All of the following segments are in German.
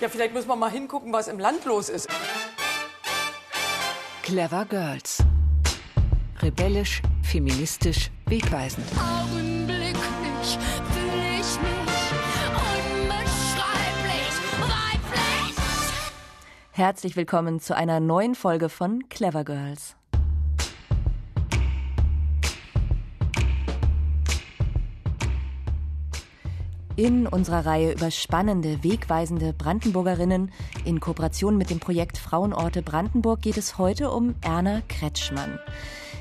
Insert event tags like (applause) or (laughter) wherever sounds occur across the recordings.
Ja, vielleicht müssen wir mal hingucken, was im Land los ist. Clever Girls. Rebellisch, feministisch, wegweisend. Augenblicklich fühle ich mich unbeschreiblich weiblich. Herzlich willkommen zu einer neuen Folge von Clever Girls. In unserer Reihe über spannende, wegweisende Brandenburgerinnen in Kooperation mit dem Projekt Frauenorte Brandenburg geht es heute um Erna Kretschmann.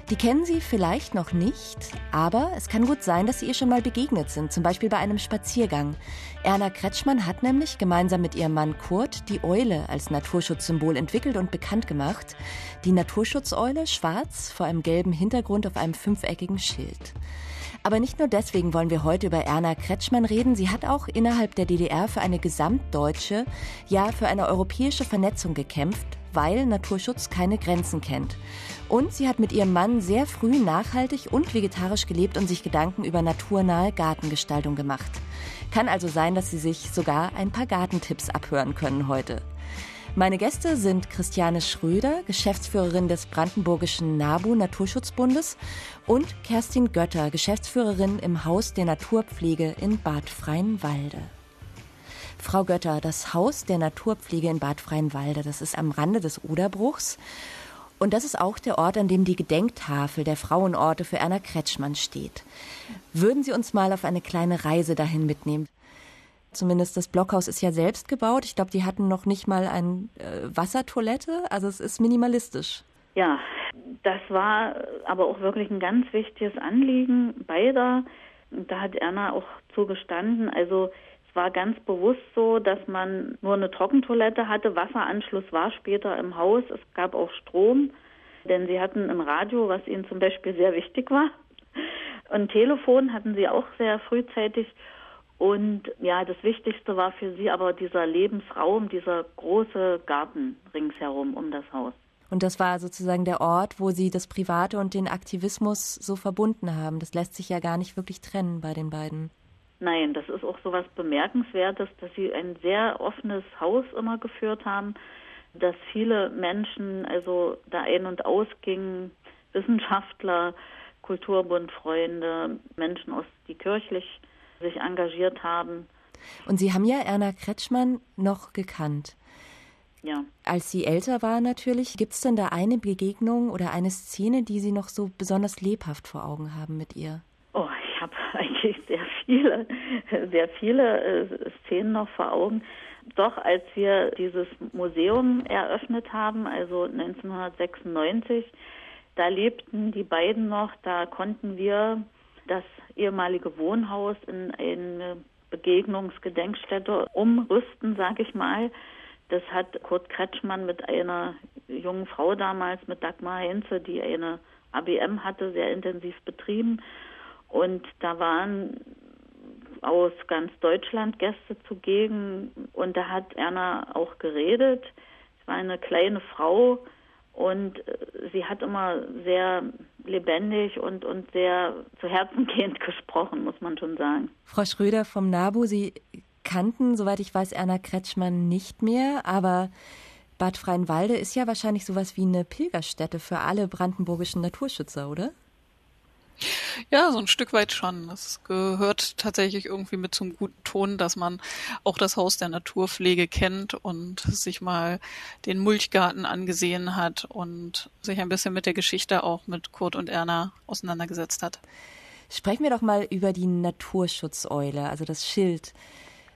Die kennen Sie vielleicht noch nicht, aber es kann gut sein, dass Sie ihr schon mal begegnet sind, zum Beispiel bei einem Spaziergang. Erna Kretschmann hat nämlich gemeinsam mit ihrem Mann Kurt die Eule als Naturschutzsymbol entwickelt und bekannt gemacht. Die Naturschutzeule schwarz vor einem gelben Hintergrund auf einem fünfeckigen Schild. Aber nicht nur deswegen wollen wir heute über Erna Kretschmann reden. Sie hat auch innerhalb der DDR für eine gesamtdeutsche, ja für eine europäische Vernetzung gekämpft, weil Naturschutz keine Grenzen kennt. Und sie hat mit ihrem Mann sehr früh nachhaltig und vegetarisch gelebt und sich Gedanken über naturnahe Gartengestaltung gemacht. Kann also sein, dass Sie sich sogar ein paar Gartentipps abhören können heute. Meine Gäste sind Christiane Schröder, Geschäftsführerin des Brandenburgischen NABU Naturschutzbundes und Kerstin Götter, Geschäftsführerin im Haus der Naturpflege in Bad Freienwalde. Frau Götter, das Haus der Naturpflege in Bad Freienwalde, das ist am Rande des Oderbruchs. Und das ist auch der Ort, an dem die Gedenktafel der Frauenorte für Erna Kretschmann steht. Würden Sie uns mal auf eine kleine Reise dahin mitnehmen? Zumindest das Blockhaus ist ja selbst gebaut. Ich glaube, die hatten noch nicht mal eine äh, Wassertoilette. Also es ist minimalistisch. Ja, das war aber auch wirklich ein ganz wichtiges Anliegen beider. Da hat Erna auch zugestanden. Also es war ganz bewusst so, dass man nur eine Trockentoilette hatte. Wasseranschluss war später im Haus. Es gab auch Strom, denn sie hatten ein Radio, was ihnen zum Beispiel sehr wichtig war. Und Telefon hatten sie auch sehr frühzeitig. Und ja, das Wichtigste war für sie aber dieser Lebensraum, dieser große Garten ringsherum um das Haus. Und das war sozusagen der Ort, wo sie das Private und den Aktivismus so verbunden haben. Das lässt sich ja gar nicht wirklich trennen bei den beiden. Nein, das ist auch so was Bemerkenswertes, dass sie ein sehr offenes Haus immer geführt haben, dass viele Menschen also da ein- und ausgingen, (laughs) Wissenschaftler, Kulturbundfreunde, Menschen aus die kirchlich sich engagiert haben. Und Sie haben ja Erna Kretschmann noch gekannt. Ja. Als Sie älter war natürlich, gibt es denn da eine Begegnung oder eine Szene, die Sie noch so besonders lebhaft vor Augen haben mit ihr? Oh, ich habe (laughs) eigentlich sehr viele, sehr viele äh, Szenen noch vor Augen. Doch als wir dieses Museum eröffnet haben, also 1996, da lebten die beiden noch, da konnten wir das ehemalige Wohnhaus in eine Begegnungsgedenkstätte umrüsten, sage ich mal. Das hat Kurt Kretschmann mit einer jungen Frau damals, mit Dagmar Heinze, die eine ABM hatte, sehr intensiv betrieben. Und da waren aus ganz Deutschland Gäste zugegen und da hat Erna auch geredet. Es war eine kleine Frau und äh, sie hat immer sehr lebendig und, und sehr zu Herzen (laughs) gehend gesprochen, muss man schon sagen. Frau Schröder vom NABU, Sie kannten, soweit ich weiß, Erna Kretschmann nicht mehr, aber Bad Freienwalde ist ja wahrscheinlich sowas wie eine Pilgerstätte für alle brandenburgischen Naturschützer, oder? Ja, so ein Stück weit schon. Es gehört tatsächlich irgendwie mit zum guten Ton, dass man auch das Haus der Naturpflege kennt und sich mal den Mulchgarten angesehen hat und sich ein bisschen mit der Geschichte auch mit Kurt und Erna auseinandergesetzt hat. Sprechen wir doch mal über die Naturschutzeule, also das Schild.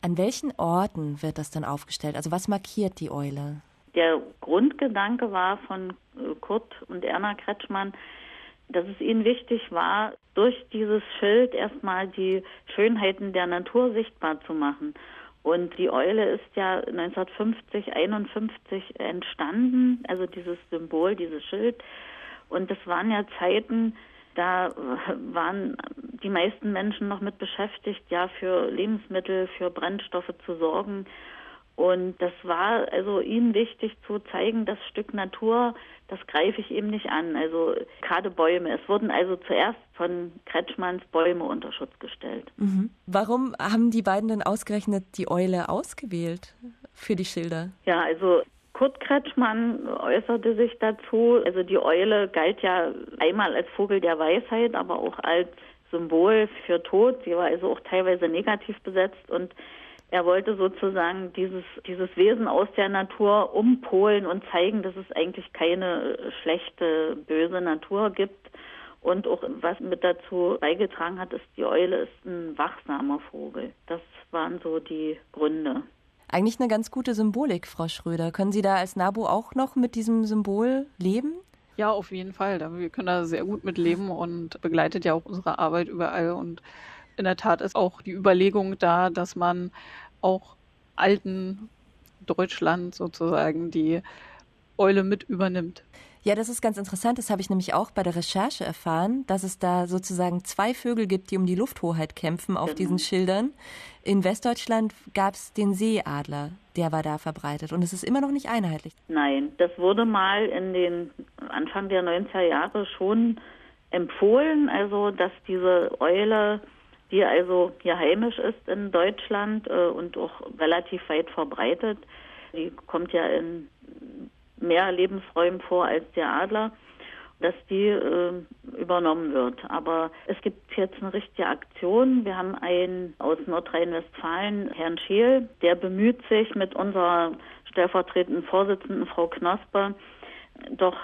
An welchen Orten wird das dann aufgestellt? Also was markiert die Eule? Der Grundgedanke war von äh, Kurt und Erna Kretschmann, dass es ihnen wichtig war, durch dieses Schild erstmal die Schönheiten der Natur sichtbar zu machen. Und die Eule ist ja 1950, 51 entstanden, also dieses Symbol, dieses Schild. Und das waren ja Zeiten, da waren die meisten Menschen noch mit beschäftigt, ja, für Lebensmittel, für Brennstoffe zu sorgen. Und das war also ihnen wichtig zu zeigen, das Stück Natur, das greife ich eben nicht an. Also gerade Bäume. Es wurden also zuerst von Kretschmanns Bäume unter Schutz gestellt. Mhm. Warum haben die beiden denn ausgerechnet die Eule ausgewählt? für die Schilder? Ja, also Kurt Kretschmann äußerte sich dazu. Also die Eule galt ja einmal als Vogel der Weisheit, aber auch als Symbol für Tod. Sie war also auch teilweise negativ besetzt und er wollte sozusagen dieses, dieses Wesen aus der Natur umpolen und zeigen, dass es eigentlich keine schlechte, böse Natur gibt. Und auch was mit dazu beigetragen hat, ist, die Eule ist ein wachsamer Vogel. Das waren so die Gründe. Eigentlich eine ganz gute Symbolik, Frau Schröder. Können Sie da als NABU auch noch mit diesem Symbol leben? Ja, auf jeden Fall. Wir können da sehr gut mit leben und begleitet ja auch unsere Arbeit überall. Und in der Tat ist auch die Überlegung da, dass man auch alten Deutschland sozusagen die Eule mit übernimmt. Ja, das ist ganz interessant. Das habe ich nämlich auch bei der Recherche erfahren, dass es da sozusagen zwei Vögel gibt, die um die Lufthoheit kämpfen auf genau. diesen Schildern. In Westdeutschland gab es den Seeadler, der war da verbreitet. Und es ist immer noch nicht einheitlich. Nein, das wurde mal in den Anfang der 90er Jahre schon empfohlen, also dass diese Eule, die also hier heimisch ist in Deutschland äh, und auch relativ weit verbreitet, die kommt ja in mehr Lebensräumen vor als der Adler, dass die äh, übernommen wird. Aber es gibt jetzt eine richtige Aktion. Wir haben einen aus Nordrhein-Westfalen, Herrn Scheel, der bemüht sich mit unserer stellvertretenden Vorsitzenden Frau Knosper, doch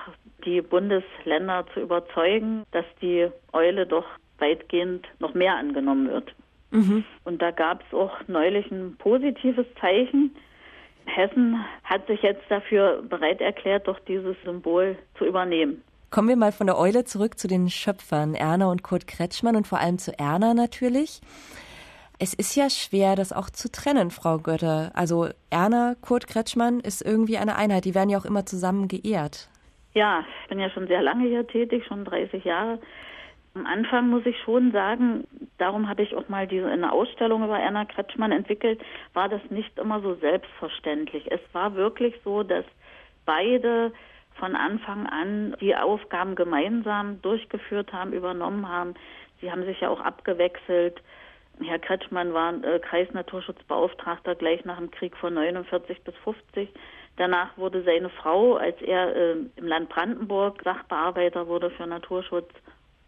die Bundesländer zu überzeugen, dass die Eule doch weitgehend noch mehr angenommen wird. Mhm. Und da gab es auch neulich ein positives Zeichen. Hessen hat sich jetzt dafür bereit erklärt, doch dieses Symbol zu übernehmen. Kommen wir mal von der Eule zurück zu den Schöpfern, Erna und Kurt Kretschmann und vor allem zu Erna natürlich. Es ist ja schwer, das auch zu trennen, Frau Götter. Also Erna, Kurt Kretschmann ist irgendwie eine Einheit. Die werden ja auch immer zusammen geehrt. Ja, ich bin ja schon sehr lange hier tätig, schon 30 Jahre. Am Anfang muss ich schon sagen, darum habe ich auch mal diese eine Ausstellung über Erna Kretschmann entwickelt, war das nicht immer so selbstverständlich. Es war wirklich so, dass beide von Anfang an die Aufgaben gemeinsam durchgeführt haben, übernommen haben. Sie haben sich ja auch abgewechselt. Herr Kretschmann war äh, Kreisnaturschutzbeauftragter gleich nach dem Krieg von 49 bis 50. Danach wurde seine Frau, als er äh, im Land Brandenburg Sachbearbeiter wurde für Naturschutz,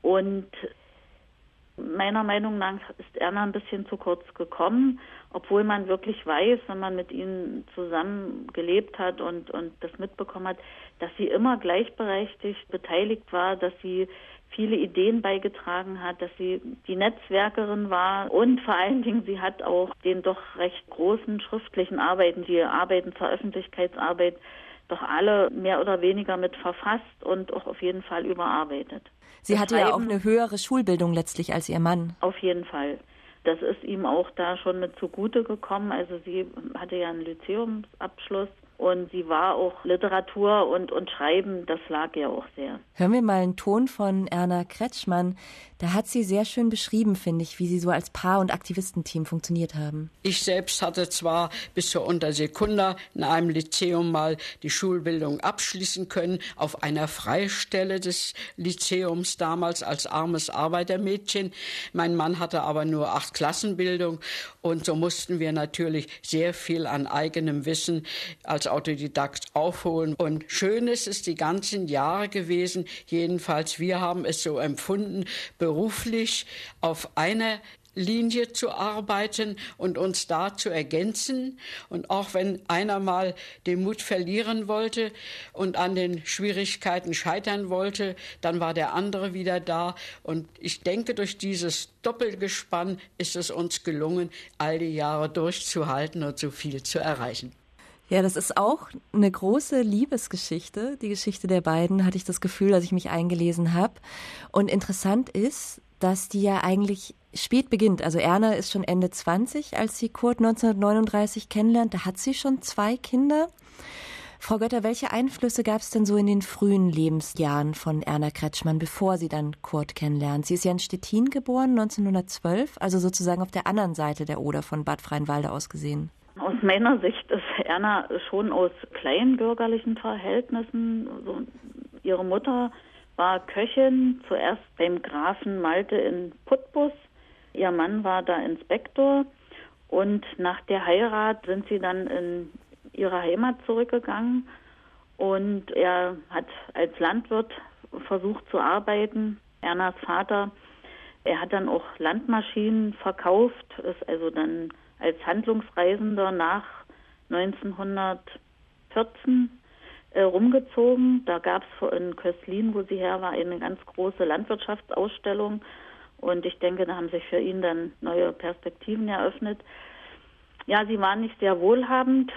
und meiner Meinung nach ist Erna ein bisschen zu kurz gekommen, obwohl man wirklich weiß, wenn man mit ihnen zusammen gelebt hat und, und das mitbekommen hat, dass sie immer gleichberechtigt beteiligt war, dass sie viele Ideen beigetragen hat, dass sie die Netzwerkerin war und vor allen Dingen sie hat auch den doch recht großen schriftlichen Arbeiten, die Arbeiten zur Öffentlichkeitsarbeit, doch alle mehr oder weniger mit verfasst und auch auf jeden Fall überarbeitet. Sie hatte ja auch eine höhere Schulbildung letztlich als ihr Mann. Auf jeden Fall. Das ist ihm auch da schon mit zugute gekommen. Also sie hatte ja einen Lyzeumsabschluss und sie war auch Literatur und, und Schreiben, das lag ihr auch sehr. Hören wir mal einen Ton von Erna Kretschmann. Da hat sie sehr schön beschrieben, finde ich, wie sie so als Paar- und Aktivistenteam funktioniert haben. Ich selbst hatte zwar bis zur Untersekunda in einem Lyzeum mal die Schulbildung abschließen können, auf einer Freistelle des Lyzeums damals als armes Arbeitermädchen. Mein Mann hatte aber nur acht Klassenbildung und so mussten wir natürlich sehr viel an eigenem Wissen als Autodidakt aufholen. Und schön ist es die ganzen Jahre gewesen, jedenfalls wir haben es so empfunden, beruflich auf einer Linie zu arbeiten und uns da zu ergänzen. Und auch wenn einer mal den Mut verlieren wollte und an den Schwierigkeiten scheitern wollte, dann war der andere wieder da. Und ich denke, durch dieses Doppelgespann ist es uns gelungen, all die Jahre durchzuhalten und so viel zu erreichen. Ja, das ist auch eine große Liebesgeschichte. Die Geschichte der beiden hatte ich das Gefühl, als ich mich eingelesen habe. Und interessant ist, dass die ja eigentlich spät beginnt. Also Erna ist schon Ende 20, als sie Kurt 1939 kennenlernt. Da hat sie schon zwei Kinder. Frau Götter, welche Einflüsse gab es denn so in den frühen Lebensjahren von Erna Kretschmann, bevor sie dann Kurt kennenlernt? Sie ist ja in Stettin geboren, 1912, also sozusagen auf der anderen Seite der Oder von Bad Freienwalde aus gesehen. Aus meiner Sicht ist Erna schon aus kleinbürgerlichen Verhältnissen. Also ihre Mutter war Köchin, zuerst beim Grafen Malte in Putbus. Ihr Mann war da Inspektor und nach der Heirat sind sie dann in ihre Heimat zurückgegangen und er hat als Landwirt versucht zu arbeiten. Ernas Vater, er hat dann auch Landmaschinen verkauft, ist also dann als Handlungsreisender nach 1914 äh, rumgezogen. Da gab es in Köslin, wo sie her war, eine ganz große Landwirtschaftsausstellung. Und ich denke, da haben sich für ihn dann neue Perspektiven eröffnet. Ja, sie waren nicht sehr wohlhabend.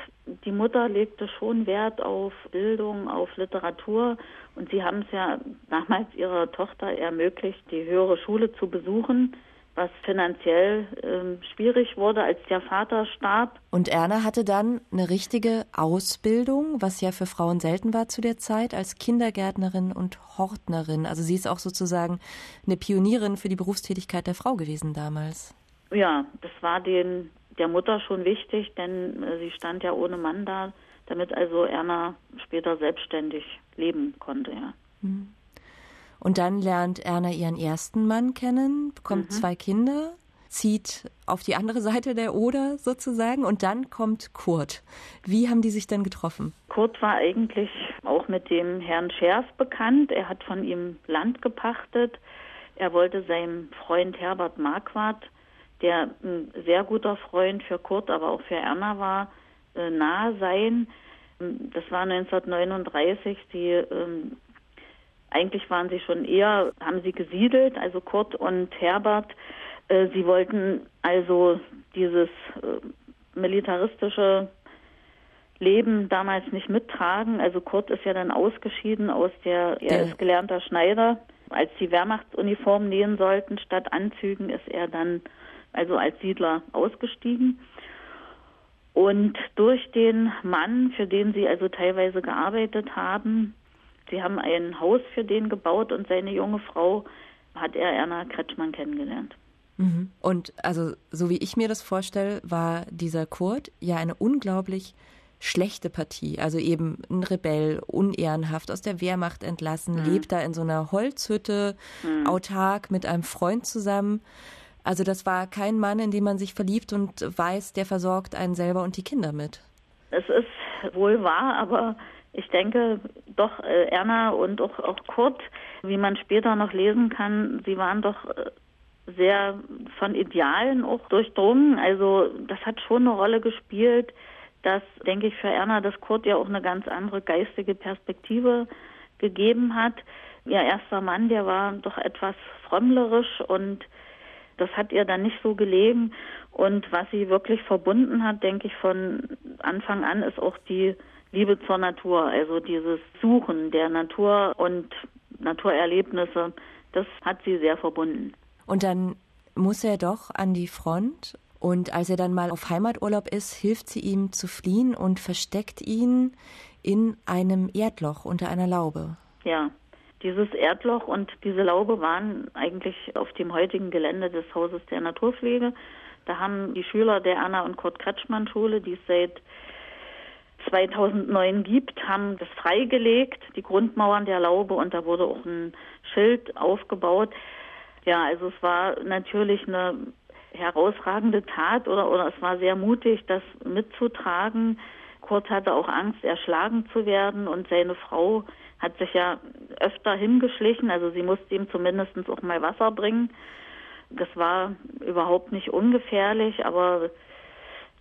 Die Mutter legte schon Wert auf Bildung, auf Literatur. Und sie haben es ja damals ihrer Tochter ermöglicht, die höhere Schule zu besuchen was finanziell äh, schwierig wurde, als der Vater starb. Und Erna hatte dann eine richtige Ausbildung, was ja für Frauen selten war zu der Zeit, als Kindergärtnerin und Hortnerin. Also sie ist auch sozusagen eine Pionierin für die Berufstätigkeit der Frau gewesen damals. Ja, das war den, der Mutter schon wichtig, denn äh, sie stand ja ohne Mann da, damit also Erna später selbstständig leben konnte, ja. Mhm. Und dann lernt Erna ihren ersten Mann kennen, bekommt mhm. zwei Kinder, zieht auf die andere Seite der Oder sozusagen und dann kommt Kurt. Wie haben die sich denn getroffen? Kurt war eigentlich auch mit dem Herrn Scherf bekannt. Er hat von ihm Land gepachtet. Er wollte seinem Freund Herbert Marquardt, der ein sehr guter Freund für Kurt, aber auch für Erna war, äh, nahe sein. Das war 1939. Die ähm, eigentlich waren sie schon eher, haben sie gesiedelt, also Kurt und Herbert. Äh, sie wollten also dieses äh, militaristische Leben damals nicht mittragen. Also Kurt ist ja dann ausgeschieden aus der, er ist gelernter Schneider. Als die Wehrmachtsuniform nähen sollten statt Anzügen, ist er dann also als Siedler ausgestiegen. Und durch den Mann, für den sie also teilweise gearbeitet haben, Sie haben ein Haus für den gebaut und seine junge Frau hat er Erna Kretschmann kennengelernt. Mhm. Und also, so wie ich mir das vorstelle, war dieser Kurt ja eine unglaublich schlechte Partie. Also eben ein Rebell, unehrenhaft, aus der Wehrmacht entlassen, mhm. lebt da in so einer Holzhütte, mhm. autark mit einem Freund zusammen. Also das war kein Mann, in den man sich verliebt und weiß, der versorgt einen selber und die Kinder mit. Es ist wohl wahr, aber ich denke doch, äh, Erna und auch, auch Kurt, wie man später noch lesen kann, sie waren doch äh, sehr von Idealen auch durchdrungen. Also das hat schon eine Rolle gespielt, dass, denke ich, für Erna das Kurt ja auch eine ganz andere geistige Perspektive gegeben hat. Ihr erster Mann, der war doch etwas frömmlerisch und das hat ihr dann nicht so gelegen. Und was sie wirklich verbunden hat, denke ich, von Anfang an, ist auch die Liebe zur Natur, also dieses Suchen der Natur und Naturerlebnisse, das hat sie sehr verbunden. Und dann muss er doch an die Front und als er dann mal auf Heimaturlaub ist, hilft sie ihm zu fliehen und versteckt ihn in einem Erdloch unter einer Laube. Ja, dieses Erdloch und diese Laube waren eigentlich auf dem heutigen Gelände des Hauses der Naturpflege. Da haben die Schüler der Anna und Kurt Kretschmann Schule, die es seit 2009 gibt, haben das freigelegt, die Grundmauern der Laube, und da wurde auch ein Schild aufgebaut. Ja, also es war natürlich eine herausragende Tat oder, oder es war sehr mutig, das mitzutragen. Kurt hatte auch Angst, erschlagen zu werden und seine Frau hat sich ja öfter hingeschlichen, also sie musste ihm zumindest auch mal Wasser bringen. Das war überhaupt nicht ungefährlich, aber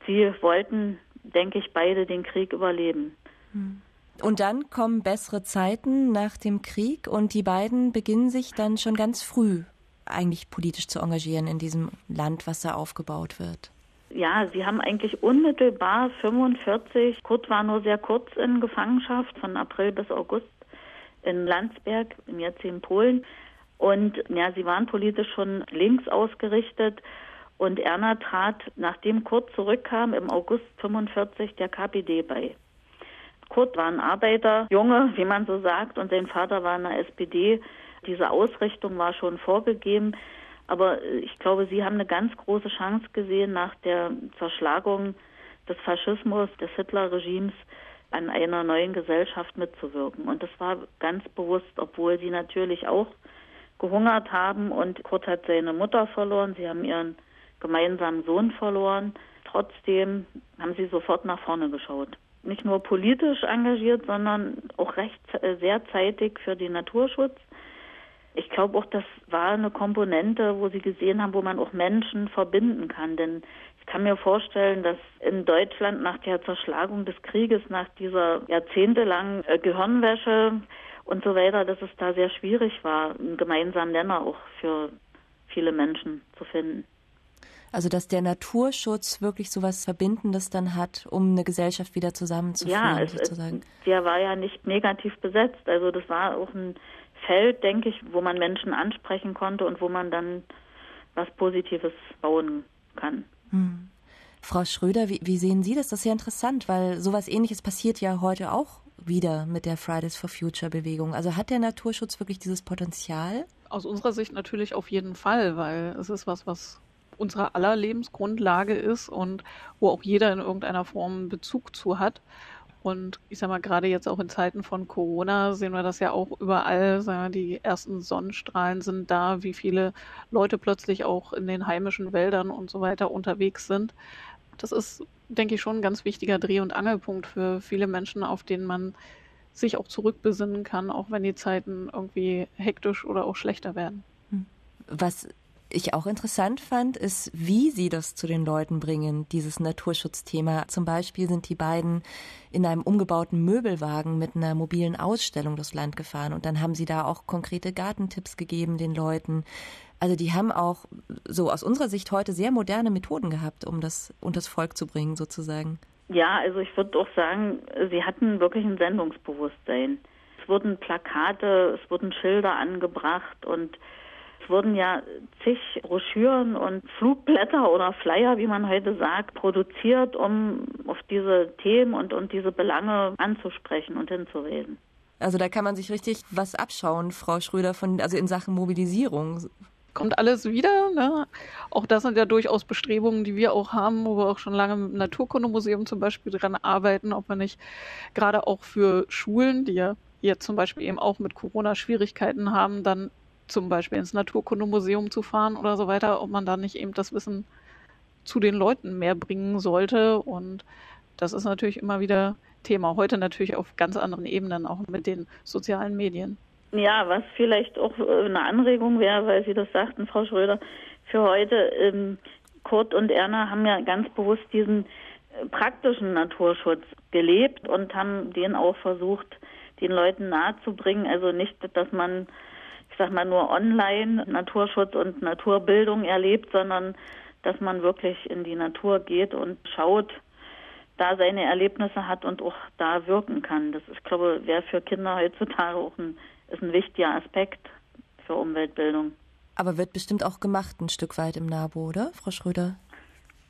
sie wollten denke ich, beide den Krieg überleben. Hm. Und dann kommen bessere Zeiten nach dem Krieg und die beiden beginnen sich dann schon ganz früh eigentlich politisch zu engagieren in diesem Land, was da aufgebaut wird. Ja, sie haben eigentlich unmittelbar 45, Kurt war nur sehr kurz in Gefangenschaft, von April bis August in Landsberg, im jetzigen Polen. Und ja, sie waren politisch schon links ausgerichtet und Erna trat, nachdem Kurt zurückkam, im August 45 der KPD bei. Kurt war ein Arbeiter, Junge, wie man so sagt, und sein Vater war in der SPD. Diese Ausrichtung war schon vorgegeben. Aber ich glaube, Sie haben eine ganz große Chance gesehen, nach der Zerschlagung des Faschismus, des Hitler-Regimes an einer neuen Gesellschaft mitzuwirken. Und das war ganz bewusst, obwohl Sie natürlich auch gehungert haben und Kurt hat seine Mutter verloren. Sie haben ihren gemeinsamen Sohn verloren. Trotzdem haben sie sofort nach vorne geschaut. nicht nur politisch engagiert, sondern auch recht äh, sehr zeitig für den Naturschutz. Ich glaube auch, das war eine Komponente, wo sie gesehen haben, wo man auch Menschen verbinden kann. Denn ich kann mir vorstellen, dass in Deutschland nach der Zerschlagung des Krieges, nach dieser jahrzehntelangen äh, Gehirnwäsche und so weiter, dass es da sehr schwierig war, einen gemeinsamen Nenner auch für viele Menschen zu finden. Also dass der Naturschutz wirklich so was Verbindendes dann hat, um eine Gesellschaft wieder zusammenzuführen, ja, es, sozusagen. Es, der war ja nicht negativ besetzt. Also das war auch ein Feld, denke ich, wo man Menschen ansprechen konnte und wo man dann was Positives bauen kann. Hm. Frau Schröder, wie, wie, sehen Sie das? Das ist ja interessant, weil sowas ähnliches passiert ja heute auch wieder mit der Fridays for Future Bewegung. Also hat der Naturschutz wirklich dieses Potenzial? Aus unserer Sicht natürlich auf jeden Fall, weil es ist was, was unsere aller Lebensgrundlage ist und wo auch jeder in irgendeiner Form Bezug zu hat. Und ich sag mal, gerade jetzt auch in Zeiten von Corona sehen wir das ja auch überall. Wir, die ersten Sonnenstrahlen sind da, wie viele Leute plötzlich auch in den heimischen Wäldern und so weiter unterwegs sind. Das ist, denke ich, schon ein ganz wichtiger Dreh- und Angelpunkt für viele Menschen, auf den man sich auch zurückbesinnen kann, auch wenn die Zeiten irgendwie hektisch oder auch schlechter werden. Was ich auch interessant fand, ist, wie sie das zu den Leuten bringen, dieses Naturschutzthema. Zum Beispiel sind die beiden in einem umgebauten Möbelwagen mit einer mobilen Ausstellung durchs Land gefahren und dann haben sie da auch konkrete Gartentipps gegeben den Leuten. Also die haben auch so aus unserer Sicht heute sehr moderne Methoden gehabt, um das unters Volk zu bringen, sozusagen. Ja, also ich würde auch sagen, sie hatten wirklich ein Sendungsbewusstsein. Es wurden Plakate, es wurden Schilder angebracht und es wurden ja zig Broschüren und Flugblätter oder Flyer, wie man heute sagt, produziert, um auf diese Themen und, und diese Belange anzusprechen und hinzureden. Also da kann man sich richtig was abschauen, Frau Schröder, von, also in Sachen Mobilisierung. Kommt alles wieder. Ne? Auch das sind ja durchaus Bestrebungen, die wir auch haben, wo wir auch schon lange mit dem Naturkundemuseum zum Beispiel dran arbeiten, ob wir nicht gerade auch für Schulen, die ja jetzt zum Beispiel eben auch mit Corona Schwierigkeiten haben, dann zum Beispiel ins Naturkundemuseum zu fahren oder so weiter, ob man da nicht eben das Wissen zu den Leuten mehr bringen sollte. Und das ist natürlich immer wieder Thema. Heute natürlich auf ganz anderen Ebenen, auch mit den sozialen Medien. Ja, was vielleicht auch äh, eine Anregung wäre, weil Sie das sagten, Frau Schröder, für heute, ähm, Kurt und Erna haben ja ganz bewusst diesen äh, praktischen Naturschutz gelebt und haben den auch versucht, den Leuten nahezubringen. Also nicht, dass man ich sag mal, nur online Naturschutz und Naturbildung erlebt, sondern dass man wirklich in die Natur geht und schaut, da seine Erlebnisse hat und auch da wirken kann. Das ist, glaube ich, wäre für Kinder heutzutage auch ein, ist ein wichtiger Aspekt für Umweltbildung. Aber wird bestimmt auch gemacht ein Stück weit im NABU, oder, Frau Schröder?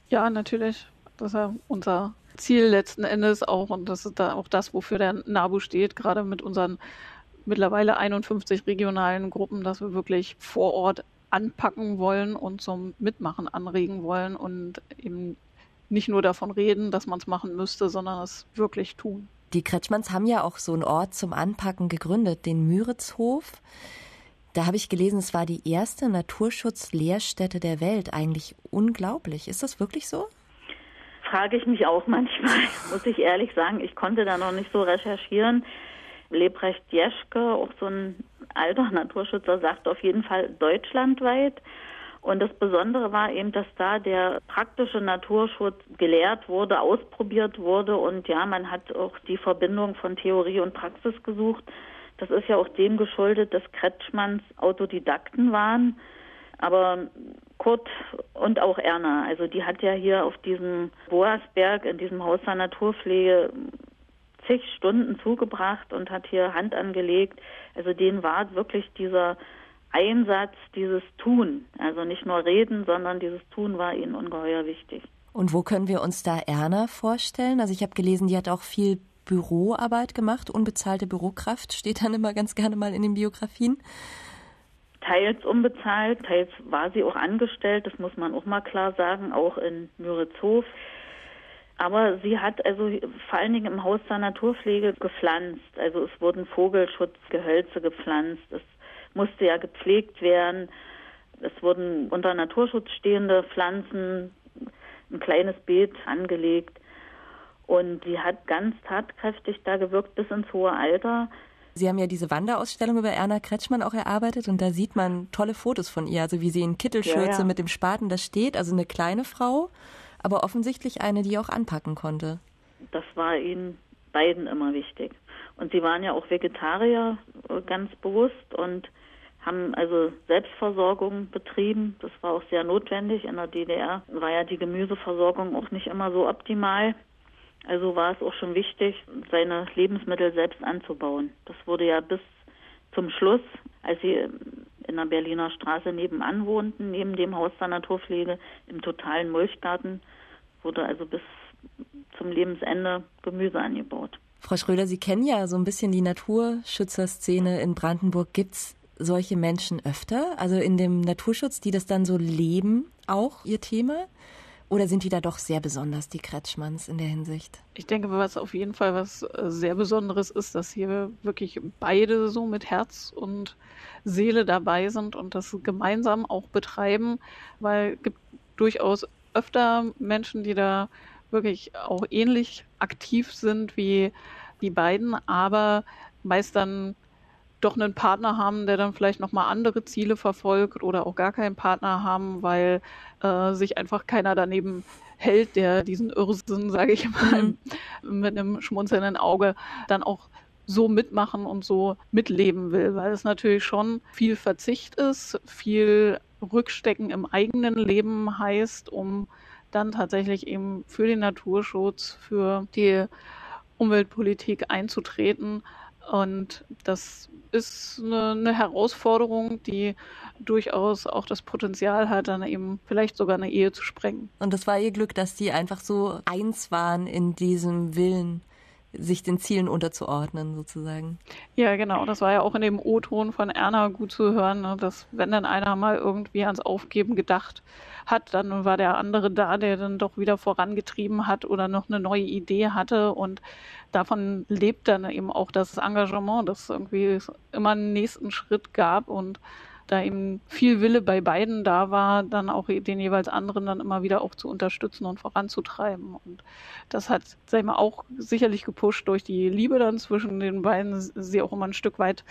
Ja, natürlich. Das ist ja unser Ziel letzten Endes auch und das ist da auch das, wofür der NABU steht, gerade mit unseren mittlerweile 51 regionalen Gruppen, dass wir wirklich vor Ort anpacken wollen und zum Mitmachen anregen wollen und eben nicht nur davon reden, dass man es machen müsste, sondern es wirklich tun. Die Kretschmanns haben ja auch so einen Ort zum Anpacken gegründet, den Müritzhof. Da habe ich gelesen, es war die erste Naturschutzlehrstätte der Welt. Eigentlich unglaublich. Ist das wirklich so? Frage ich mich auch manchmal, (laughs) muss ich ehrlich sagen. Ich konnte da noch nicht so recherchieren. Lebrecht Jeschke, auch so ein alter Naturschützer, sagt auf jeden Fall deutschlandweit. Und das Besondere war eben, dass da der praktische Naturschutz gelehrt wurde, ausprobiert wurde und ja, man hat auch die Verbindung von Theorie und Praxis gesucht. Das ist ja auch dem geschuldet, dass Kretschmanns Autodidakten waren. Aber Kurt und auch Erna, also die hat ja hier auf diesem Boasberg in diesem Haus der Naturpflege zig Stunden zugebracht und hat hier Hand angelegt. Also denen war wirklich dieser Einsatz, dieses Tun, also nicht nur reden, sondern dieses Tun war ihnen ungeheuer wichtig. Und wo können wir uns da Erna vorstellen? Also ich habe gelesen, die hat auch viel Büroarbeit gemacht, unbezahlte Bürokraft steht dann immer ganz gerne mal in den Biografien. Teils unbezahlt, teils war sie auch angestellt, das muss man auch mal klar sagen, auch in Müritzhof. Aber sie hat also vor allen Dingen im Haus der Naturpflege gepflanzt. Also es wurden Vogelschutzgehölze gepflanzt. Es musste ja gepflegt werden. Es wurden unter Naturschutz stehende Pflanzen, ein kleines Beet angelegt. Und sie hat ganz tatkräftig da gewirkt bis ins hohe Alter. Sie haben ja diese Wanderausstellung über Erna Kretschmann auch erarbeitet und da sieht man tolle Fotos von ihr, also wie sie in Kittelschürze ja, ja. mit dem Spaten da steht, also eine kleine Frau, aber offensichtlich eine, die auch anpacken konnte. Das war ihnen beiden immer wichtig. Und sie waren ja auch Vegetarier äh, ganz bewusst und haben also Selbstversorgung betrieben. Das war auch sehr notwendig. In der DDR war ja die Gemüseversorgung auch nicht immer so optimal. Also war es auch schon wichtig, seine Lebensmittel selbst anzubauen. Das wurde ja bis zum Schluss, als sie in der Berliner Straße nebenan wohnten, neben dem Haus der Naturpflege, im totalen Mulchgarten, wurde also bis zum Lebensende Gemüse angebaut. Frau Schröder, Sie kennen ja so ein bisschen die Naturschützerszene in Brandenburg. Gibt es solche Menschen öfter? Also in dem Naturschutz, die das dann so leben, auch Ihr Thema? Oder sind die da doch sehr besonders, die Kretschmanns in der Hinsicht? Ich denke, was auf jeden Fall was äh, sehr Besonderes ist, dass hier wirklich beide so mit Herz und Seele dabei sind und das gemeinsam auch betreiben, weil es gibt durchaus öfter Menschen, die da wirklich auch ähnlich aktiv sind wie die beiden, aber meist dann doch einen Partner haben, der dann vielleicht nochmal andere Ziele verfolgt oder auch gar keinen Partner haben, weil äh, sich einfach keiner daneben hält, der diesen Irrsinn, sage ich mal, mhm. mit einem schmunzelnden Auge dann auch so mitmachen und so mitleben will, weil es natürlich schon viel Verzicht ist, viel Rückstecken im eigenen Leben heißt, um dann tatsächlich eben für den Naturschutz, für die Umweltpolitik einzutreten. Und das ist eine, eine, Herausforderung, die durchaus auch das Potenzial hat, dann eben vielleicht sogar eine Ehe zu sprengen. Und das war ihr Glück, dass die einfach so eins waren in diesem Willen, sich den Zielen unterzuordnen, sozusagen. Ja, genau. Das war ja auch in dem O-Ton von Erna gut zu hören, ne, dass wenn dann einer mal irgendwie ans Aufgeben gedacht hat, dann war der andere da, der dann doch wieder vorangetrieben hat oder noch eine neue Idee hatte und davon lebt dann eben auch das Engagement, dass irgendwie immer einen nächsten Schritt gab und da eben viel Wille bei beiden da war, dann auch den jeweils anderen dann immer wieder auch zu unterstützen und voranzutreiben. Und das hat, sag ich mal, auch sicherlich gepusht durch die Liebe dann zwischen den beiden, sie auch immer ein Stück weit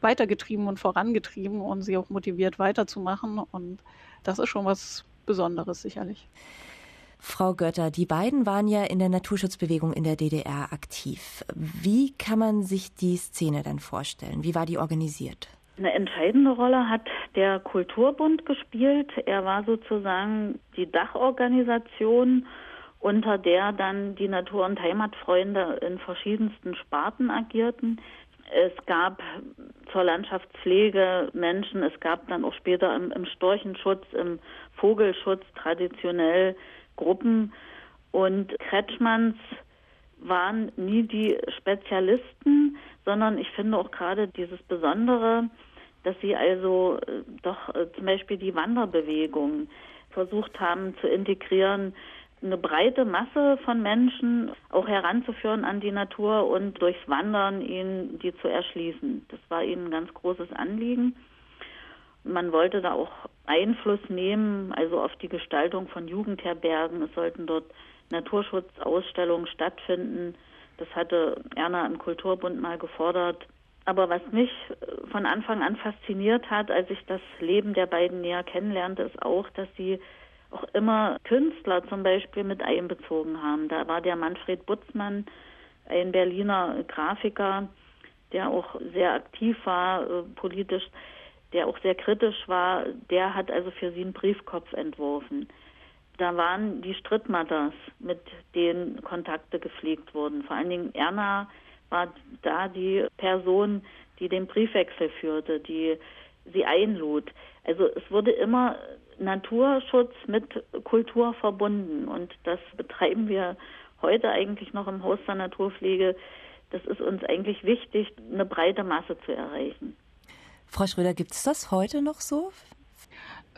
weitergetrieben und vorangetrieben und sie auch motiviert weiterzumachen. Und das ist schon was Besonderes sicherlich. Frau Götter, die beiden waren ja in der Naturschutzbewegung in der DDR aktiv. Wie kann man sich die Szene denn vorstellen? Wie war die organisiert? Eine entscheidende Rolle hat der Kulturbund gespielt. Er war sozusagen die Dachorganisation, unter der dann die Natur- und Heimatfreunde in verschiedensten Sparten agierten. Es gab zur Landschaftspflege Menschen, es gab dann auch später im, im Storchenschutz, im Vogelschutz traditionell Gruppen. Und Kretschmanns waren nie die Spezialisten, sondern ich finde auch gerade dieses Besondere, dass sie also äh, doch äh, zum Beispiel die Wanderbewegung versucht haben zu integrieren, eine breite Masse von Menschen auch heranzuführen an die Natur und durchs Wandern ihnen die zu erschließen. Das war ihnen ein ganz großes Anliegen. Man wollte da auch Einfluss nehmen, also auf die Gestaltung von Jugendherbergen. Es sollten dort Naturschutzausstellungen stattfinden. Das hatte Erna im Kulturbund mal gefordert. Aber was mich äh, von Anfang an fasziniert hat, als ich das Leben der beiden näher kennenlernte, ist auch, dass sie auch immer Künstler zum Beispiel mit einbezogen haben. Da war der Manfred Butzmann, ein Berliner Grafiker, der auch sehr aktiv war äh, politisch, der auch sehr kritisch war. Der hat also für sie einen Briefkopf entworfen. Da waren die Strittmatters, mit denen Kontakte gepflegt wurden. Vor allen Dingen Erna war da die Person, die den Briefwechsel führte, die sie einlud. Also es wurde immer Naturschutz mit Kultur verbunden und das betreiben wir heute eigentlich noch im Haus der Naturpflege. Das ist uns eigentlich wichtig, eine breite Masse zu erreichen. Frau Schröder, gibt es das heute noch so?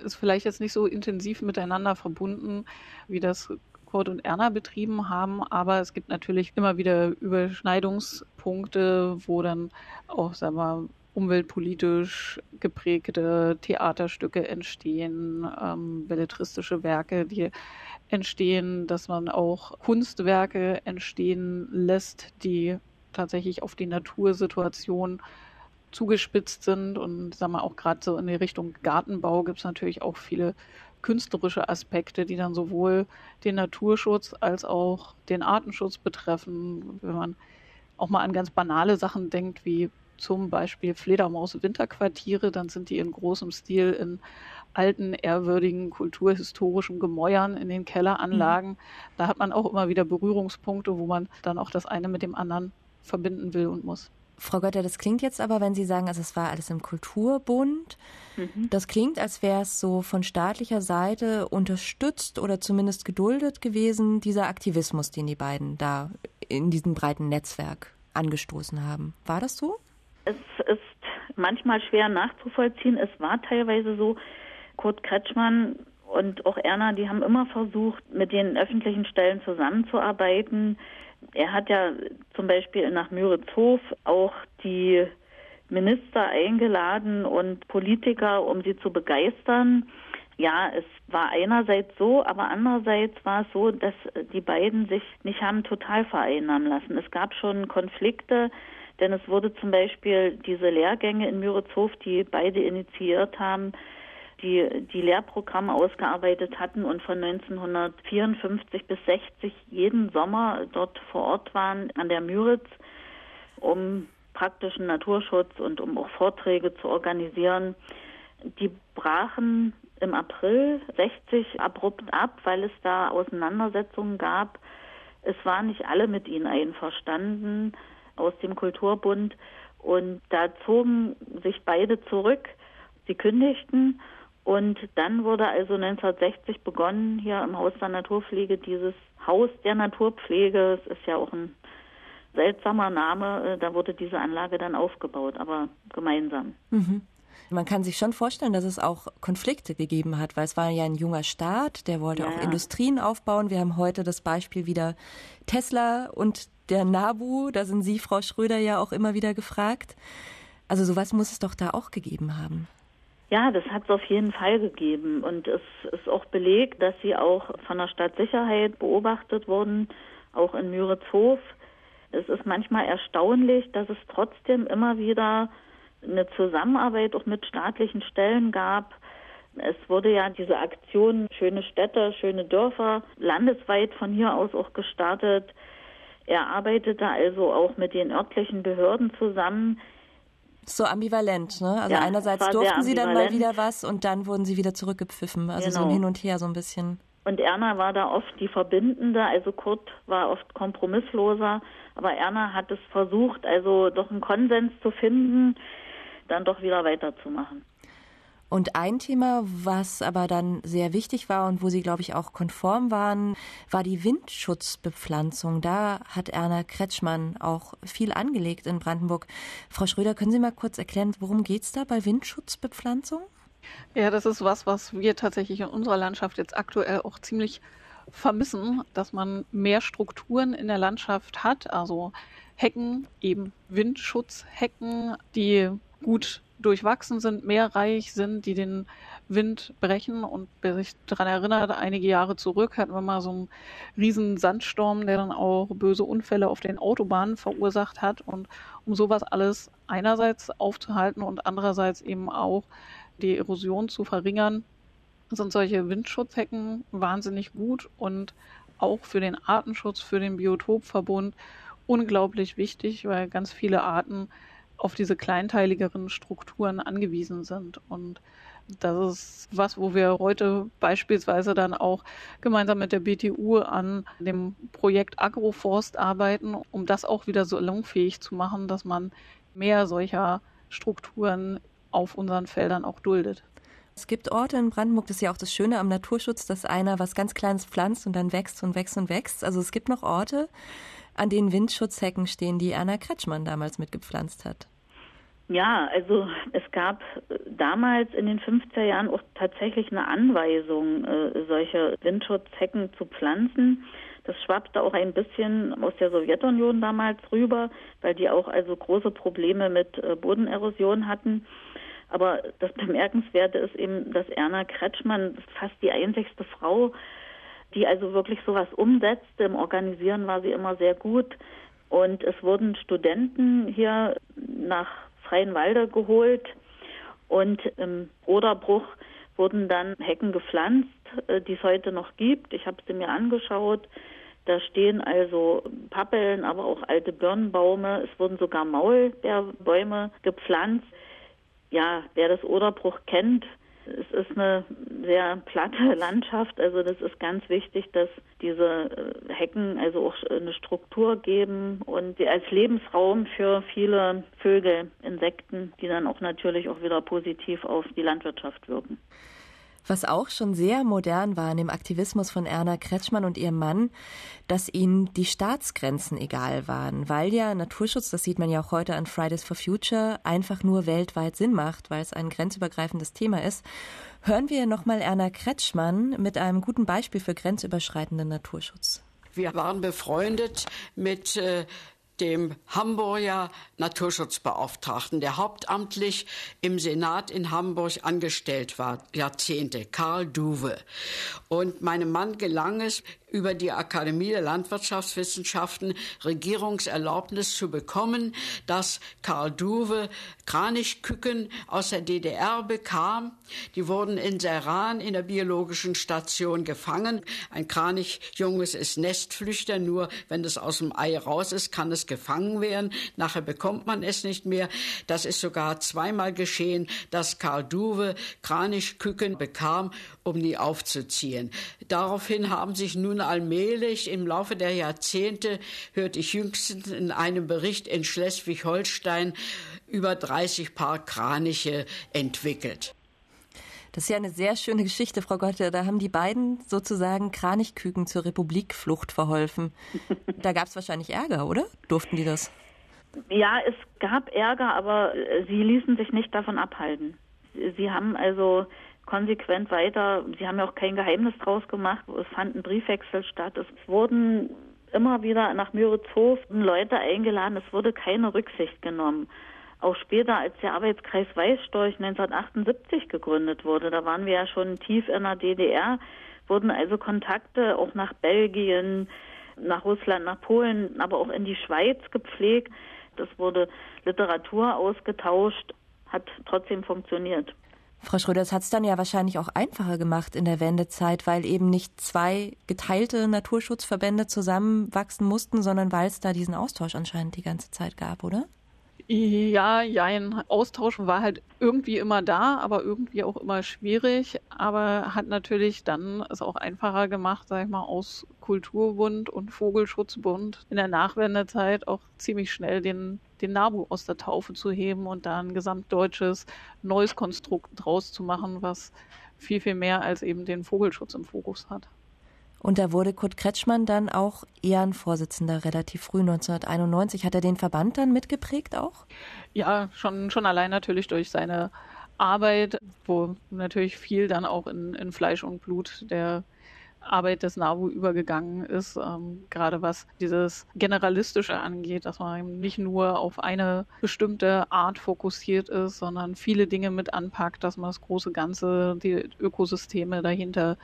Ist vielleicht jetzt nicht so intensiv miteinander verbunden, wie das Kurt und Erna betrieben haben, aber es gibt natürlich immer wieder Überschneidungspunkte, wo dann auch, sagen wir, umweltpolitisch geprägte Theaterstücke entstehen, ähm, belletristische Werke, die entstehen, dass man auch Kunstwerke entstehen lässt, die tatsächlich auf die Natursituation zugespitzt sind und sagen wir auch gerade so in die Richtung Gartenbau gibt es natürlich auch viele künstlerische Aspekte, die dann sowohl den Naturschutz als auch den Artenschutz betreffen. Wenn man auch mal an ganz banale Sachen denkt, wie zum Beispiel Fledermaus-Winterquartiere, dann sind die in großem Stil in alten, ehrwürdigen, kulturhistorischen Gemäuern in den Kelleranlagen. Mhm. Da hat man auch immer wieder Berührungspunkte, wo man dann auch das eine mit dem anderen verbinden will und muss. Frau Götter, das klingt jetzt aber, wenn Sie sagen, also es war alles im Kulturbund, mhm. das klingt, als wäre es so von staatlicher Seite unterstützt oder zumindest geduldet gewesen, dieser Aktivismus, den die beiden da in diesem breiten Netzwerk angestoßen haben. War das so? Es ist manchmal schwer nachzuvollziehen. Es war teilweise so, Kurt Kretschmann und auch Erna, die haben immer versucht, mit den öffentlichen Stellen zusammenzuarbeiten. Er hat ja zum Beispiel nach Müritzhof auch die Minister eingeladen und Politiker, um sie zu begeistern. Ja, es war einerseits so, aber andererseits war es so, dass die beiden sich nicht haben total vereinnahmen lassen. Es gab schon Konflikte, denn es wurde zum Beispiel diese Lehrgänge in Müritzhof, die beide initiiert haben, die die Lehrprogramme ausgearbeitet hatten und von 1954 bis 60 jeden Sommer dort vor Ort waren an der Müritz, um praktischen Naturschutz und um auch Vorträge zu organisieren. Die brachen im April 60 abrupt ab, weil es da Auseinandersetzungen gab. Es waren nicht alle mit ihnen einverstanden aus dem Kulturbund und da zogen sich beide zurück. Sie kündigten und dann wurde also 1960 begonnen, hier im Haus der Naturpflege dieses Haus der Naturpflege, es ist ja auch ein seltsamer Name, äh, da wurde diese Anlage dann aufgebaut, aber gemeinsam. Mhm. Man kann sich schon vorstellen, dass es auch Konflikte gegeben hat, weil es war ja ein junger Staat, der wollte ja. auch Industrien aufbauen. Wir haben heute das Beispiel wieder Tesla und der Nabu, da sind Sie, Frau Schröder, ja auch immer wieder gefragt. Also sowas muss es doch da auch gegeben haben. Ja, das hat es auf jeden Fall gegeben. Und es ist auch belegt, dass sie auch von der Stadtsicherheit beobachtet wurden, auch in Müritzhof. Es ist manchmal erstaunlich, dass es trotzdem immer wieder eine Zusammenarbeit auch mit staatlichen Stellen gab. Es wurde ja diese Aktion Schöne Städte, schöne Dörfer landesweit von hier aus auch gestartet. Er arbeitete also auch mit den örtlichen Behörden zusammen, so ambivalent, ne? Also ja, einerseits durften sie dann mal wieder was und dann wurden sie wieder zurückgepfiffen. Also genau. so ein genau. Hin und Her so ein bisschen. Und Erna war da oft die Verbindende, also Kurt war oft kompromissloser, aber Erna hat es versucht, also doch einen Konsens zu finden, dann doch wieder weiterzumachen. Und ein Thema, was aber dann sehr wichtig war und wo Sie, glaube ich, auch konform waren, war die Windschutzbepflanzung. Da hat Erna Kretschmann auch viel angelegt in Brandenburg. Frau Schröder, können Sie mal kurz erklären, worum geht es da bei Windschutzbepflanzung? Ja, das ist was, was wir tatsächlich in unserer Landschaft jetzt aktuell auch ziemlich vermissen, dass man mehr Strukturen in der Landschaft hat, also Hecken, eben Windschutzhecken, die gut durchwachsen sind, meerreich sind, die den Wind brechen. Und wer sich daran erinnert, einige Jahre zurück hatten wir mal so einen riesen Sandsturm, der dann auch böse Unfälle auf den Autobahnen verursacht hat. Und um sowas alles einerseits aufzuhalten und andererseits eben auch die Erosion zu verringern, sind solche Windschutzhecken wahnsinnig gut und auch für den Artenschutz, für den Biotopverbund unglaublich wichtig, weil ganz viele Arten auf diese kleinteiligeren Strukturen angewiesen sind. Und das ist was, wo wir heute beispielsweise dann auch gemeinsam mit der BTU an dem Projekt Agroforst arbeiten, um das auch wieder salonfähig zu machen, dass man mehr solcher Strukturen auf unseren Feldern auch duldet. Es gibt Orte in Brandenburg, das ist ja auch das Schöne am Naturschutz, dass einer was ganz Kleines pflanzt und dann wächst und wächst und wächst. Also es gibt noch Orte, an denen Windschutzhecken stehen, die Erna Kretschmann damals mitgepflanzt hat. Ja, also es gab äh, damals in den 50er Jahren auch tatsächlich eine Anweisung, äh, solche Windschutzhecken zu pflanzen. Das schwappte auch ein bisschen aus der Sowjetunion damals rüber, weil die auch also große Probleme mit äh, Bodenerosion hatten. Aber das Bemerkenswerte ist eben, dass Erna Kretschmann fast die einzigste Frau, die also wirklich sowas umsetzte. Im Organisieren war sie immer sehr gut. Und es wurden Studenten hier nach Freienwalde geholt und im Oderbruch wurden dann Hecken gepflanzt, äh, die es heute noch gibt. Ich habe sie mir angeschaut. Da stehen also Pappeln, aber auch alte Birnenbaume. Es wurden sogar Maulbeerbäume gepflanzt. Ja, wer das Oderbruch kennt, es ist eine sehr platte (laughs) Landschaft, also das ist ganz wichtig, dass diese äh, Hecken also auch eine Struktur geben und als Lebensraum für viele Vögel, Insekten, die dann auch natürlich auch wieder positiv auf die Landwirtschaft wirken. Was auch schon sehr modern war in dem Aktivismus von Erna Kretschmann und ihrem Mann, dass ihnen die Staatsgrenzen egal waren, weil ja Naturschutz, das sieht man ja auch heute an Fridays for Future, einfach nur weltweit Sinn macht, weil es ein grenzübergreifendes Thema ist. Hören wir nochmal Erna Kretschmann mit einem guten Beispiel für grenzüberschreitenden Naturschutz. Wir waren befreundet mit äh, dem Hamburger Naturschutzbeauftragten, der hauptamtlich im Senat in Hamburg angestellt war, Jahrzehnte, Karl Duwe. Und meinem Mann gelang es, über die Akademie der Landwirtschaftswissenschaften Regierungserlaubnis zu bekommen, dass Karl Duwe Kranichküken aus der DDR bekam. Die wurden in Seran in der biologischen Station gefangen. Ein Kranichjunges ist Nestflüchter, nur wenn es aus dem Ei raus ist, kann es gefangen werden. Nachher bekommt man es nicht mehr. Das ist sogar zweimal geschehen, dass Karl Duwe Kranichküken bekam, um die aufzuziehen. Daraufhin haben sich nun allmählich im Laufe der Jahrzehnte, hörte ich jüngstens in einem Bericht in Schleswig-Holstein, über 30 Paar Kraniche entwickelt. Das ist ja eine sehr schöne Geschichte, Frau Gotte. Da haben die beiden sozusagen Kranichküken zur Republikflucht verholfen. Da gab es wahrscheinlich Ärger, oder? Durften die das? Ja, es gab Ärger, aber sie ließen sich nicht davon abhalten. Sie haben also konsequent weiter. Sie haben ja auch kein Geheimnis draus gemacht. Es fanden Briefwechsel statt. Es wurden immer wieder nach Müritzhof Leute eingeladen. Es wurde keine Rücksicht genommen. Auch später, als der Arbeitskreis Weißstorch 1978 gegründet wurde, da waren wir ja schon tief in der DDR, wurden also Kontakte auch nach Belgien, nach Russland, nach Polen, aber auch in die Schweiz gepflegt. Das wurde Literatur ausgetauscht, hat trotzdem funktioniert. Frau Schröder, das hat es dann ja wahrscheinlich auch einfacher gemacht in der Wendezeit, weil eben nicht zwei geteilte Naturschutzverbände zusammenwachsen mussten, sondern weil es da diesen Austausch anscheinend die ganze Zeit gab, oder? Ja, ja, ein Austausch war halt irgendwie immer da, aber irgendwie auch immer schwierig, aber hat natürlich dann es auch einfacher gemacht, sag ich mal, aus Kulturbund und Vogelschutzbund in der Nachwendezeit auch ziemlich schnell den den NABU aus der Taufe zu heben und da ein gesamtdeutsches neues Konstrukt draus zu machen, was viel, viel mehr als eben den Vogelschutz im Fokus hat. Und da wurde Kurt Kretschmann dann auch Ehrenvorsitzender relativ früh, 1991. Hat er den Verband dann mitgeprägt auch? Ja, schon, schon allein natürlich durch seine Arbeit, wo natürlich viel dann auch in, in Fleisch und Blut der Arbeit des NABU übergegangen ist, ähm, gerade was dieses Generalistische angeht, dass man nicht nur auf eine bestimmte Art fokussiert ist, sondern viele Dinge mit anpackt, dass man das große Ganze, die Ökosysteme dahinter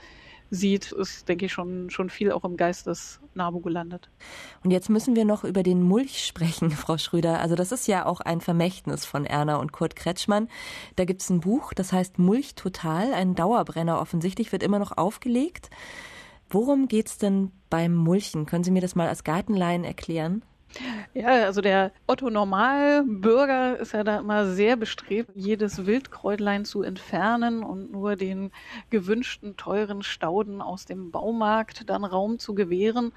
sieht, ist, denke ich, schon, schon viel auch im Geist des NABU gelandet. Und jetzt müssen wir noch über den Mulch sprechen, (laughs) Frau Schröder. Also das ist ja auch ein Vermächtnis von Erna und Kurt Kretschmann. Da gibt es ein Buch, das heißt Mulch Total, ein Dauerbrenner offensichtlich, wird immer noch aufgelegt. Worum geht es denn beim Mulchen? Können Sie mir das mal als Gartenlaien erklären? Ja, also der Otto Normalbürger ist ja da immer sehr bestrebt, jedes Wildkräutlein zu entfernen und nur den gewünschten teuren Stauden aus dem Baumarkt dann Raum zu gewähren.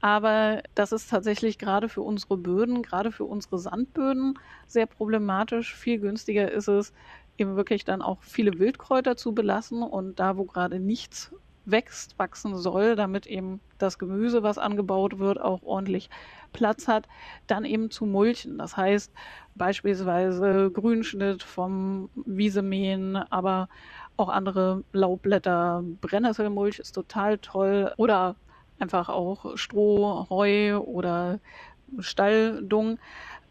Aber das ist tatsächlich gerade für unsere Böden, gerade für unsere Sandböden sehr problematisch. Viel günstiger ist es, eben wirklich dann auch viele Wildkräuter zu belassen und da, wo gerade nichts wächst, wachsen soll, damit eben das Gemüse, was angebaut wird, auch ordentlich Platz hat, dann eben zu mulchen. Das heißt beispielsweise Grünschnitt vom Wiesemähen, aber auch andere Laubblätter. Brennnesselmulch ist total toll oder einfach auch Stroh, Heu oder Stalldung.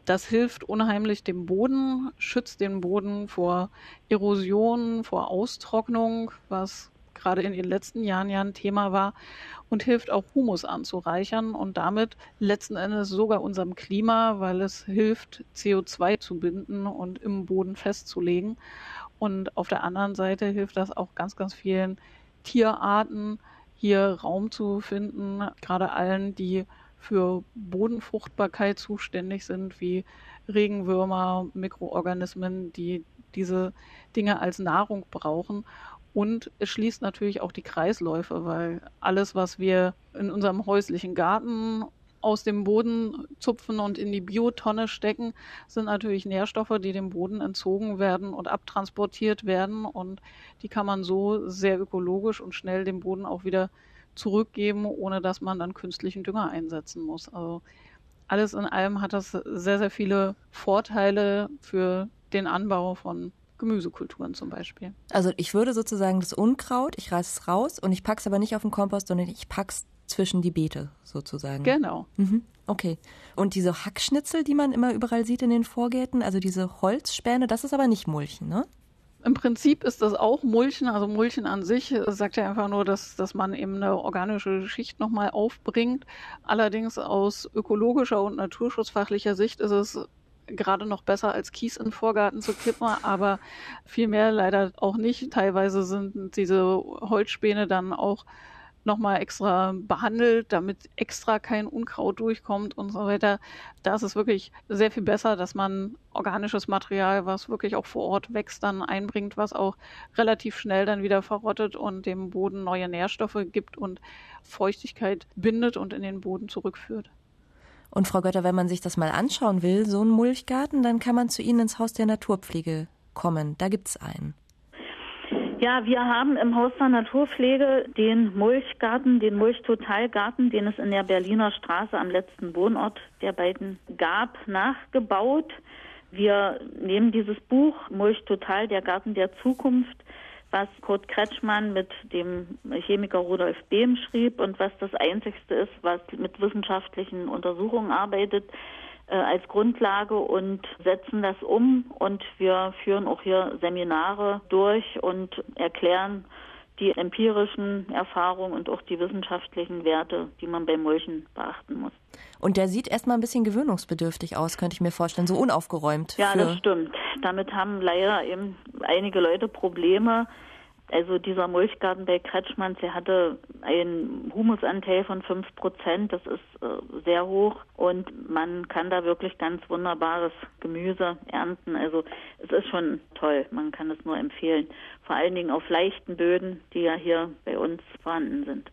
Das hilft unheimlich dem Boden, schützt den Boden vor Erosion, vor Austrocknung, was gerade in den letzten Jahren ja ein Thema war und hilft auch Humus anzureichern und damit letzten Endes sogar unserem Klima, weil es hilft, CO2 zu binden und im Boden festzulegen. Und auf der anderen Seite hilft das auch ganz, ganz vielen Tierarten, hier Raum zu finden, gerade allen, die für Bodenfruchtbarkeit zuständig sind, wie Regenwürmer, Mikroorganismen, die diese Dinge als Nahrung brauchen. Und es schließt natürlich auch die Kreisläufe, weil alles, was wir in unserem häuslichen Garten aus dem Boden zupfen und in die Biotonne stecken, sind natürlich Nährstoffe, die dem Boden entzogen werden und abtransportiert werden. Und die kann man so sehr ökologisch und schnell dem Boden auch wieder zurückgeben, ohne dass man dann künstlichen Dünger einsetzen muss. Also alles in allem hat das sehr, sehr viele Vorteile für den Anbau von Gemüsekulturen zum Beispiel. Also ich würde sozusagen das Unkraut, ich reiße es raus und ich packe es aber nicht auf den Kompost, sondern ich packe es zwischen die Beete sozusagen. Genau. Mhm. Okay. Und diese Hackschnitzel, die man immer überall sieht in den Vorgärten, also diese Holzspäne, das ist aber nicht Mulchen, ne? Im Prinzip ist das auch Mulchen. Also Mulchen an sich sagt ja einfach nur, dass, dass man eben eine organische Schicht nochmal aufbringt. Allerdings aus ökologischer und naturschutzfachlicher Sicht ist es gerade noch besser als Kies in den Vorgarten zu kippen, aber vielmehr leider auch nicht. Teilweise sind diese Holzspäne dann auch nochmal extra behandelt, damit extra kein Unkraut durchkommt und so weiter. Da ist es wirklich sehr viel besser, dass man organisches Material, was wirklich auch vor Ort wächst, dann einbringt, was auch relativ schnell dann wieder verrottet und dem Boden neue Nährstoffe gibt und Feuchtigkeit bindet und in den Boden zurückführt. Und Frau Götter, wenn man sich das mal anschauen will, so ein Mulchgarten, dann kann man zu Ihnen ins Haus der Naturpflege kommen. Da gibt es einen. Ja, wir haben im Haus der Naturpflege den Mulchgarten, den Mulchtotalgarten, den es in der Berliner Straße am letzten Wohnort der beiden gab, nachgebaut. Wir nehmen dieses Buch Mulchtotal, der Garten der Zukunft, was Kurt Kretschmann mit dem Chemiker Rudolf Behm schrieb und was das Einzigste ist, was mit wissenschaftlichen Untersuchungen arbeitet äh, als Grundlage und setzen das um und wir führen auch hier Seminare durch und erklären die empirischen Erfahrungen und auch die wissenschaftlichen Werte, die man beim Mulchen beachten muss. Und der sieht erstmal ein bisschen gewöhnungsbedürftig aus, könnte ich mir vorstellen, so unaufgeräumt. Ja, das stimmt. Damit haben leider eben einige Leute Probleme. Also dieser Mulchgarten bei Kretschmanns, der hatte einen Humusanteil von 5 Prozent. Das ist äh, sehr hoch und man kann da wirklich ganz wunderbares Gemüse ernten. Also es ist schon toll. Man kann es nur empfehlen. Vor allen Dingen auf leichten Böden, die ja hier bei uns vorhanden sind.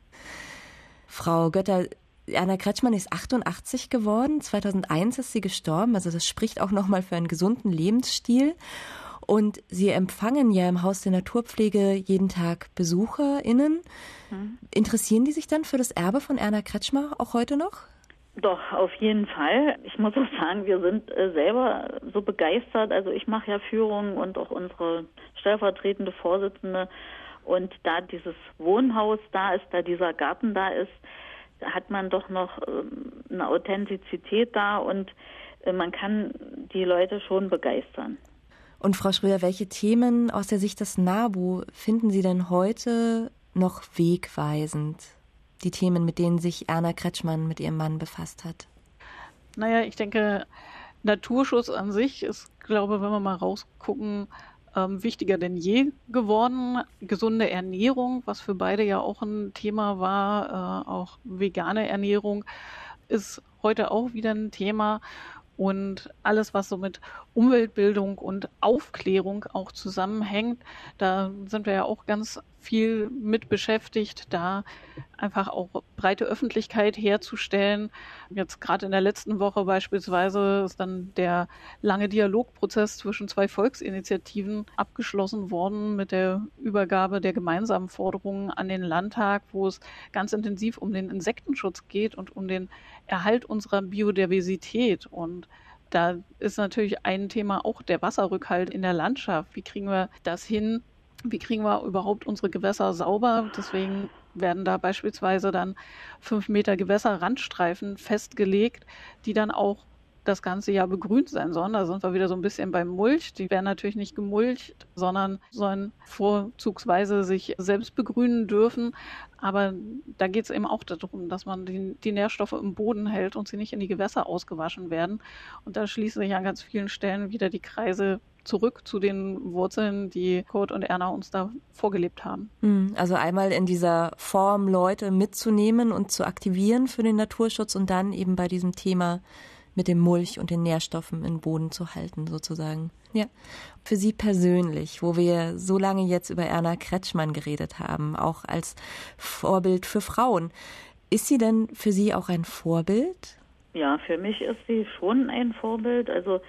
Frau Götter, Anna Kretschmann ist 88 geworden. 2001 ist sie gestorben. Also das spricht auch nochmal für einen gesunden Lebensstil. Und Sie empfangen ja im Haus der Naturpflege jeden Tag BesucherInnen. Mhm. Interessieren die sich dann für das Erbe von Erna Kretschmer auch heute noch? Doch, auf jeden Fall. Ich muss auch sagen, wir sind äh, selber so begeistert. Also ich mache ja Führungen und auch unsere stellvertretende Vorsitzende. Und da dieses Wohnhaus da ist, da dieser Garten da ist, hat man doch noch ähm, eine Authentizität da und äh, man kann die Leute schon begeistern. Und Frau Schröder, welche Themen aus der Sicht des NABU finden Sie denn heute noch wegweisend? Die Themen, mit denen sich Erna Kretschmann mit ihrem Mann befasst hat. Naja, ich denke, Naturschutz an sich ist, glaube wenn wir mal rausgucken, ähm, wichtiger denn je geworden. Gesunde Ernährung, was für beide ja auch ein Thema war, äh, auch vegane Ernährung, ist heute auch wieder ein Thema und alles, was so mit Umweltbildung und Aufklärung auch zusammenhängt. Da sind wir ja auch ganz viel mit beschäftigt, da einfach auch breite Öffentlichkeit herzustellen. Jetzt gerade in der letzten Woche beispielsweise ist dann der lange Dialogprozess zwischen zwei Volksinitiativen abgeschlossen worden mit der Übergabe der gemeinsamen Forderungen an den Landtag, wo es ganz intensiv um den Insektenschutz geht und um den Erhalt unserer Biodiversität und da ist natürlich ein Thema auch der Wasserrückhalt in der Landschaft. Wie kriegen wir das hin, wie kriegen wir überhaupt unsere Gewässer sauber? Deswegen werden da beispielsweise dann fünf Meter Gewässerrandstreifen festgelegt, die dann auch das ganze Jahr begrünt sein sollen. Da sind wir wieder so ein bisschen beim Mulch. Die werden natürlich nicht gemulcht, sondern sollen vorzugsweise sich selbst begrünen dürfen. Aber da geht es eben auch darum, dass man die, die, Nährstoffe im Boden hält und sie nicht in die Gewässer ausgewaschen werden. Und da schließen sich an ganz vielen Stellen wieder die Kreise zurück zu den Wurzeln, die Kurt und Erna uns da vorgelebt haben. Hm, also einmal in dieser Form Leute mitzunehmen und zu aktivieren für den Naturschutz und dann eben bei diesem Thema mit dem Mulch und den Nährstoffen im Boden zu halten, sozusagen. Ja. Für Sie persönlich, wo wir so lange jetzt über Erna Kretschmann geredet haben, auch als Vorbild für Frauen, ist sie denn für Sie auch ein Vorbild? Ja, für mich ist sie schon ein Vorbild. Also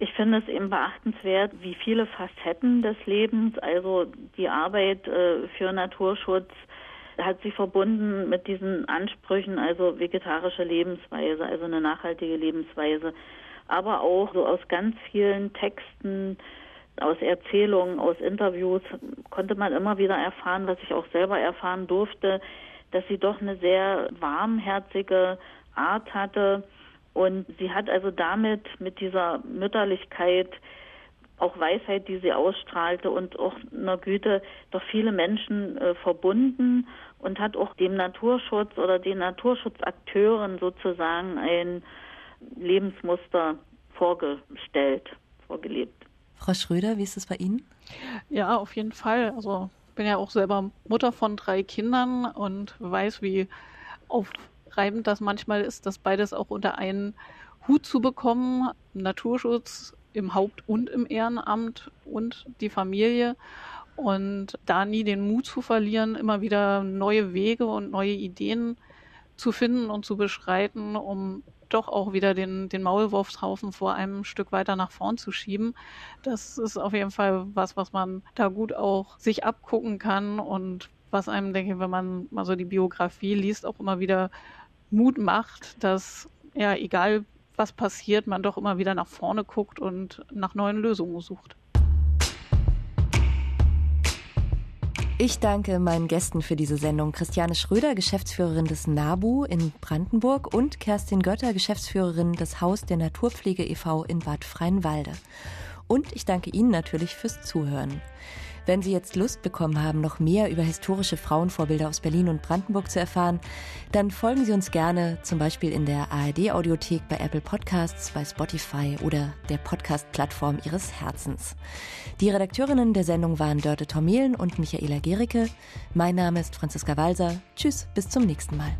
ich finde es eben beachtenswert, wie viele Facetten des Lebens, also die Arbeit äh, für Naturschutz, hat sie verbunden mit diesen Ansprüchen, also vegetarische Lebensweise, also eine nachhaltige Lebensweise, aber auch so aus ganz vielen Texten, aus Erzählungen, aus Interviews konnte man immer wieder erfahren, was ich auch selber erfahren durfte, dass sie doch eine sehr warmherzige Art hatte. Und sie hat also damit mit dieser Mütterlichkeit auch Weisheit, die sie ausstrahlte und auch einer Güte doch viele Menschen äh, verbunden und hat auch dem Naturschutz oder den Naturschutzakteuren sozusagen ein Lebensmuster vorgestellt, vorgelebt. Frau Schröder, wie ist es bei Ihnen? Ja, auf jeden Fall. Also ich bin ja auch selber Mutter von drei Kindern und weiß, wie aufreibend das manchmal ist, das beides auch unter einen Hut zu bekommen. Naturschutz im Haupt- und im Ehrenamt und die Familie und da nie den Mut zu verlieren, immer wieder neue Wege und neue Ideen zu finden und zu beschreiten, um doch auch wieder den, den Maulwurfshaufen vor einem Stück weiter nach vorn zu schieben. Das ist auf jeden Fall was, was man da gut auch sich abgucken kann und was einem, denke ich, wenn man mal so die Biografie liest, auch immer wieder Mut macht, dass ja, egal was passiert, man doch immer wieder nach vorne guckt und nach neuen Lösungen sucht. Ich danke meinen Gästen für diese Sendung. Christiane Schröder, Geschäftsführerin des NABU in Brandenburg und Kerstin Götter, Geschäftsführerin des Haus der Naturpflege e.V. in Bad Freienwalde. Und ich danke Ihnen natürlich fürs Zuhören. Wenn Sie jetzt Lust bekommen haben, noch mehr über historische Frauenvorbilder aus Berlin und Brandenburg zu erfahren, dann folgen Sie uns gerne zum Beispiel in der ARD-Audiothek bei Apple Podcasts, bei Spotify oder der Podcast-Plattform Ihres Herzens. Die Redakteurinnen der Sendung waren Dörte Tormelen und Michaela Gericke. Mein Name ist Franziska Walser. Tschüss, bis zum nächsten Mal.